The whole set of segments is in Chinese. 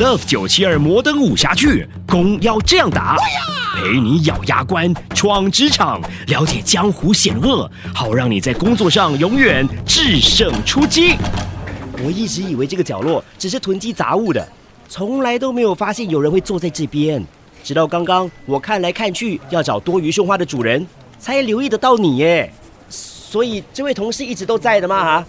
Love 九七二摩登武侠剧，攻要这样打，陪你咬牙关，闯职场，了解江湖险恶，好让你在工作上永远制胜出击。我一直以为这个角落只是囤积杂物的，从来都没有发现有人会坐在这边。直到刚刚我看来看去要找多余绣花的主人，才留意得到你耶。所以这位同事一直都在的吗？哈，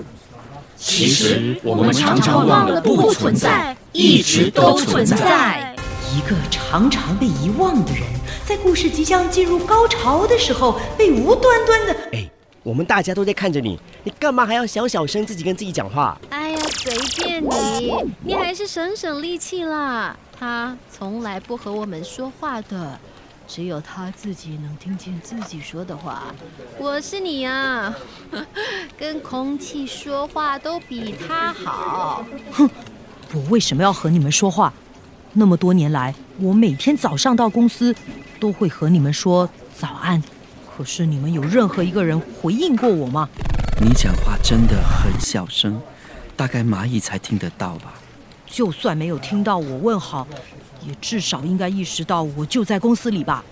其实我们常常忘了不存在，一直都存在。一个常常被遗忘的人，在故事即将进入高潮的时候，被无端端的……哎，我们大家都在看着你，你干嘛还要小小声自己跟自己讲话？哎呀，随便你，你还是省省力气啦。他从来不和我们说话的，只有他自己能听见自己说的话。我是你啊、跟空气说话都比他好。哼我为什么要和你们说话？那么多年来，我每天早上到公司都会和你们说早安，可是你们有任何一个人回应过我吗？你讲话真的很小声，大概蚂蚁才听得到吧？就算没有听到我问好，也至少应该意识到我就在公司里吧。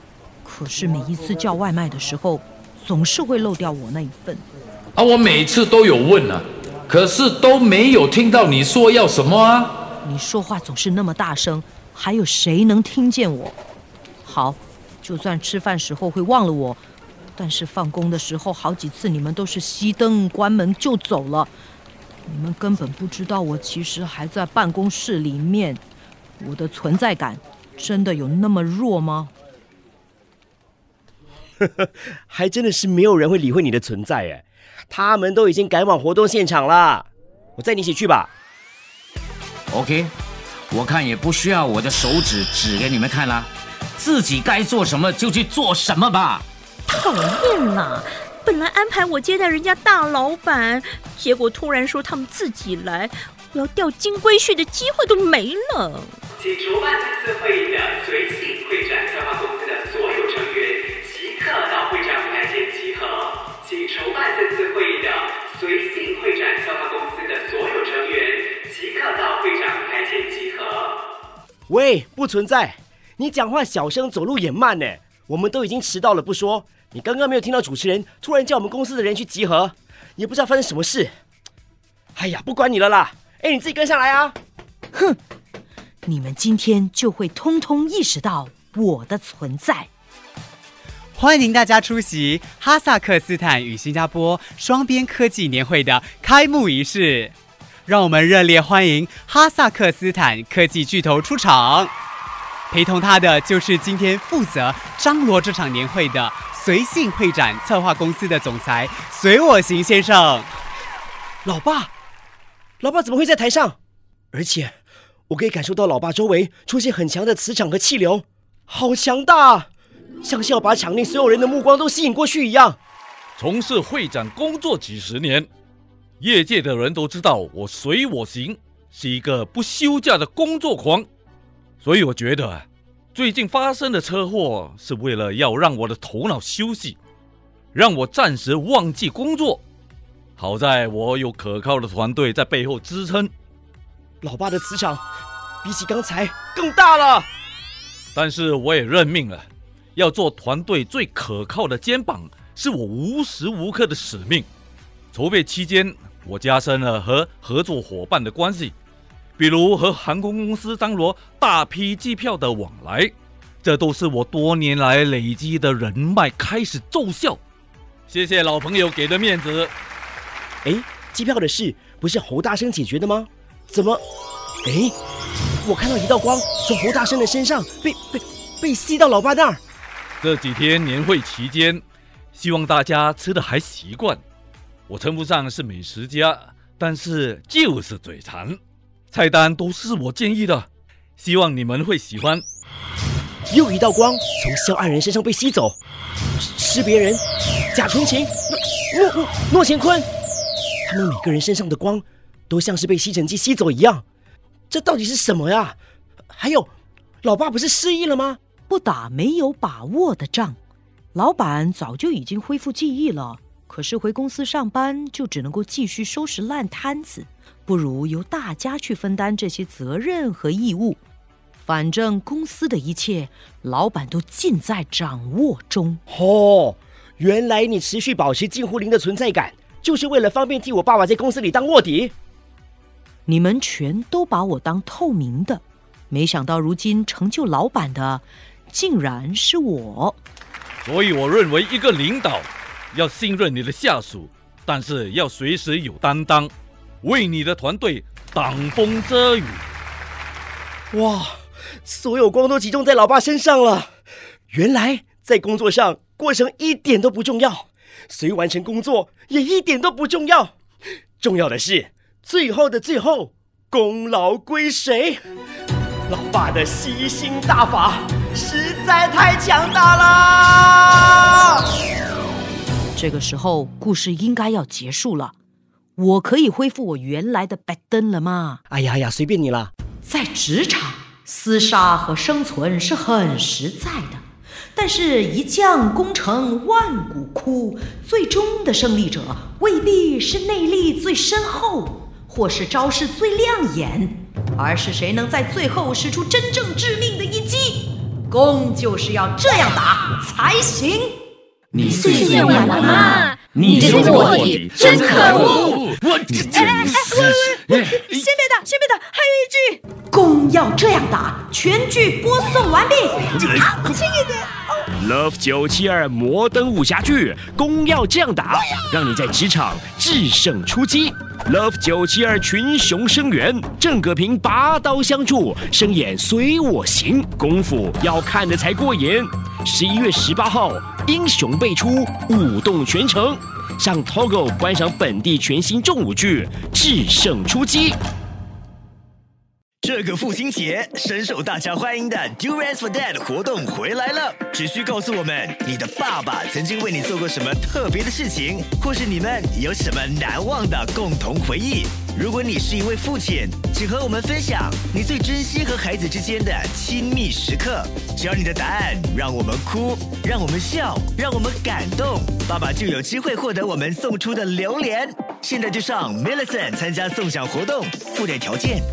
可是每一次叫外卖的时候，总是会漏掉我那一份。啊，我每次都有问啊，可是都没有听到你说要什么啊。你说话总是那么大声，还有谁能听见我？好，就算吃饭时候会忘了我，但是放工的时候好几次你们都是熄灯关门就走了，你们根本不知道我其实还在办公室里面。我的存在感真的有那么弱吗？还真的是没有人会理会你的存在哎，他们都已经赶往活动现场了。我载你一起去吧。OK，我看也不需要我的手指指给你们看啦，自己该做什么就去做什么吧。讨厌啦！本来安排我接待人家大老板，结果突然说他们自己来，我要钓金龟婿的机会都没了。请筹办此次会议的随性会展策划公司的所有成员即刻到会展舞台前集合。请筹办这次会议的随性会展策划公司的所有成员即刻到会展舞台前集合。喂，不存在！你讲话小声，走路也慢呢。我们都已经迟到了不说，你刚刚没有听到主持人突然叫我们公司的人去集合，也不知道发生什么事。哎呀，不管你了啦！哎，你自己跟上来啊！哼，你们今天就会通通意识到我的存在。欢迎大家出席哈萨克斯坦与新加坡双边科技年会的开幕仪式。让我们热烈欢迎哈萨克斯坦科技巨头出场。陪同他的就是今天负责张罗这场年会的随性会展策划公司的总裁随我行先生。老爸，老爸怎么会在台上？而且我可以感受到老爸周围出现很强的磁场和气流，好强大啊！像是要把场内所有人的目光都吸引过去一样。从事会展工作几十年，业界的人都知道我随我行是一个不休假的工作狂，所以我觉得最近发生的车祸是为了要让我的头脑休息，让我暂时忘记工作。好在我有可靠的团队在背后支撑。老爸的磁场比起刚才更大了，但是我也认命了，要做团队最可靠的肩膀，是我无时无刻的使命。筹备期间，我加深了和合作伙伴的关系，比如和航空公司张罗大批机票的往来，这都是我多年来累积的人脉开始奏效。谢谢老朋友给的面子。哎，机票的事不是侯大生解决的吗？怎么？哎，我看到一道光从侯大生的身上被被被吸到老爸那儿。这几天年会期间，希望大家吃的还习惯。我称不上是美食家，但是就是嘴馋。菜单都是我建议的，希望你们会喜欢。又一道光从肖岸人身上被吸走，是别人，贾纯情，诺诺诺乾坤，他们每个人身上的光都像是被吸尘器吸走一样，这到底是什么呀？还有，老爸不是失忆了吗？不打没有把握的仗，老板早就已经恢复记忆了，可是回公司上班就只能够继续收拾烂摊子，不如由大家去分担这些责任和义务。反正公司的一切，老板都尽在掌握中。哦，原来你持续保持近乎零的存在感，就是为了方便替我爸爸在公司里当卧底。你们全都把我当透明的，没想到如今成就老板的，竟然是我。所以我认为，一个领导要信任你的下属，但是要随时有担当，为你的团队挡风遮雨。哇！所有光都集中在老爸身上了。原来在工作上，过程一点都不重要，谁完成工作也一点都不重要。重要的是，最后的最后，功劳归谁？老爸的吸星大法实在太强大了。这个时候，故事应该要结束了。我可以恢复我原来的白灯了吗？哎呀呀，随便你了。在职场。厮杀和生存是很实在的，但是，一将功成万骨枯，最终的胜利者未必是内力最深厚，或是招式最亮眼，而是谁能在最后使出真正致命的一击。攻就是要这样打才行。你碎念完了吗？你这个卧底真可恶！我哎哎，喂喂，先别打，先别打，还有一句。弓要这样打，全剧播送完毕。轻一点。Love 九七二摩登武侠剧，弓要这样打，让你在职场制胜出击。Love 九七二群雄生源，郑葛平拔刀相助，声演随我行，功夫要看的才过瘾。十一月十八号，英雄辈出，舞动全城，上 Togo 观赏本地全新重武剧，制胜出击。这个父亲节，深受大家欢迎的 d u r a n s for Dad 活动回来了。只需告诉我们，你的爸爸曾经为你做过什么特别的事情，或是你们有什么难忘的共同回忆。如果你是一位父亲，请和我们分享你最珍惜和孩子之间的亲密时刻。只要你的答案让我们哭，让我们笑，让我们感动，爸爸就有机会获得我们送出的榴莲。现在就上 Millicent 参加送奖活动，附带条件。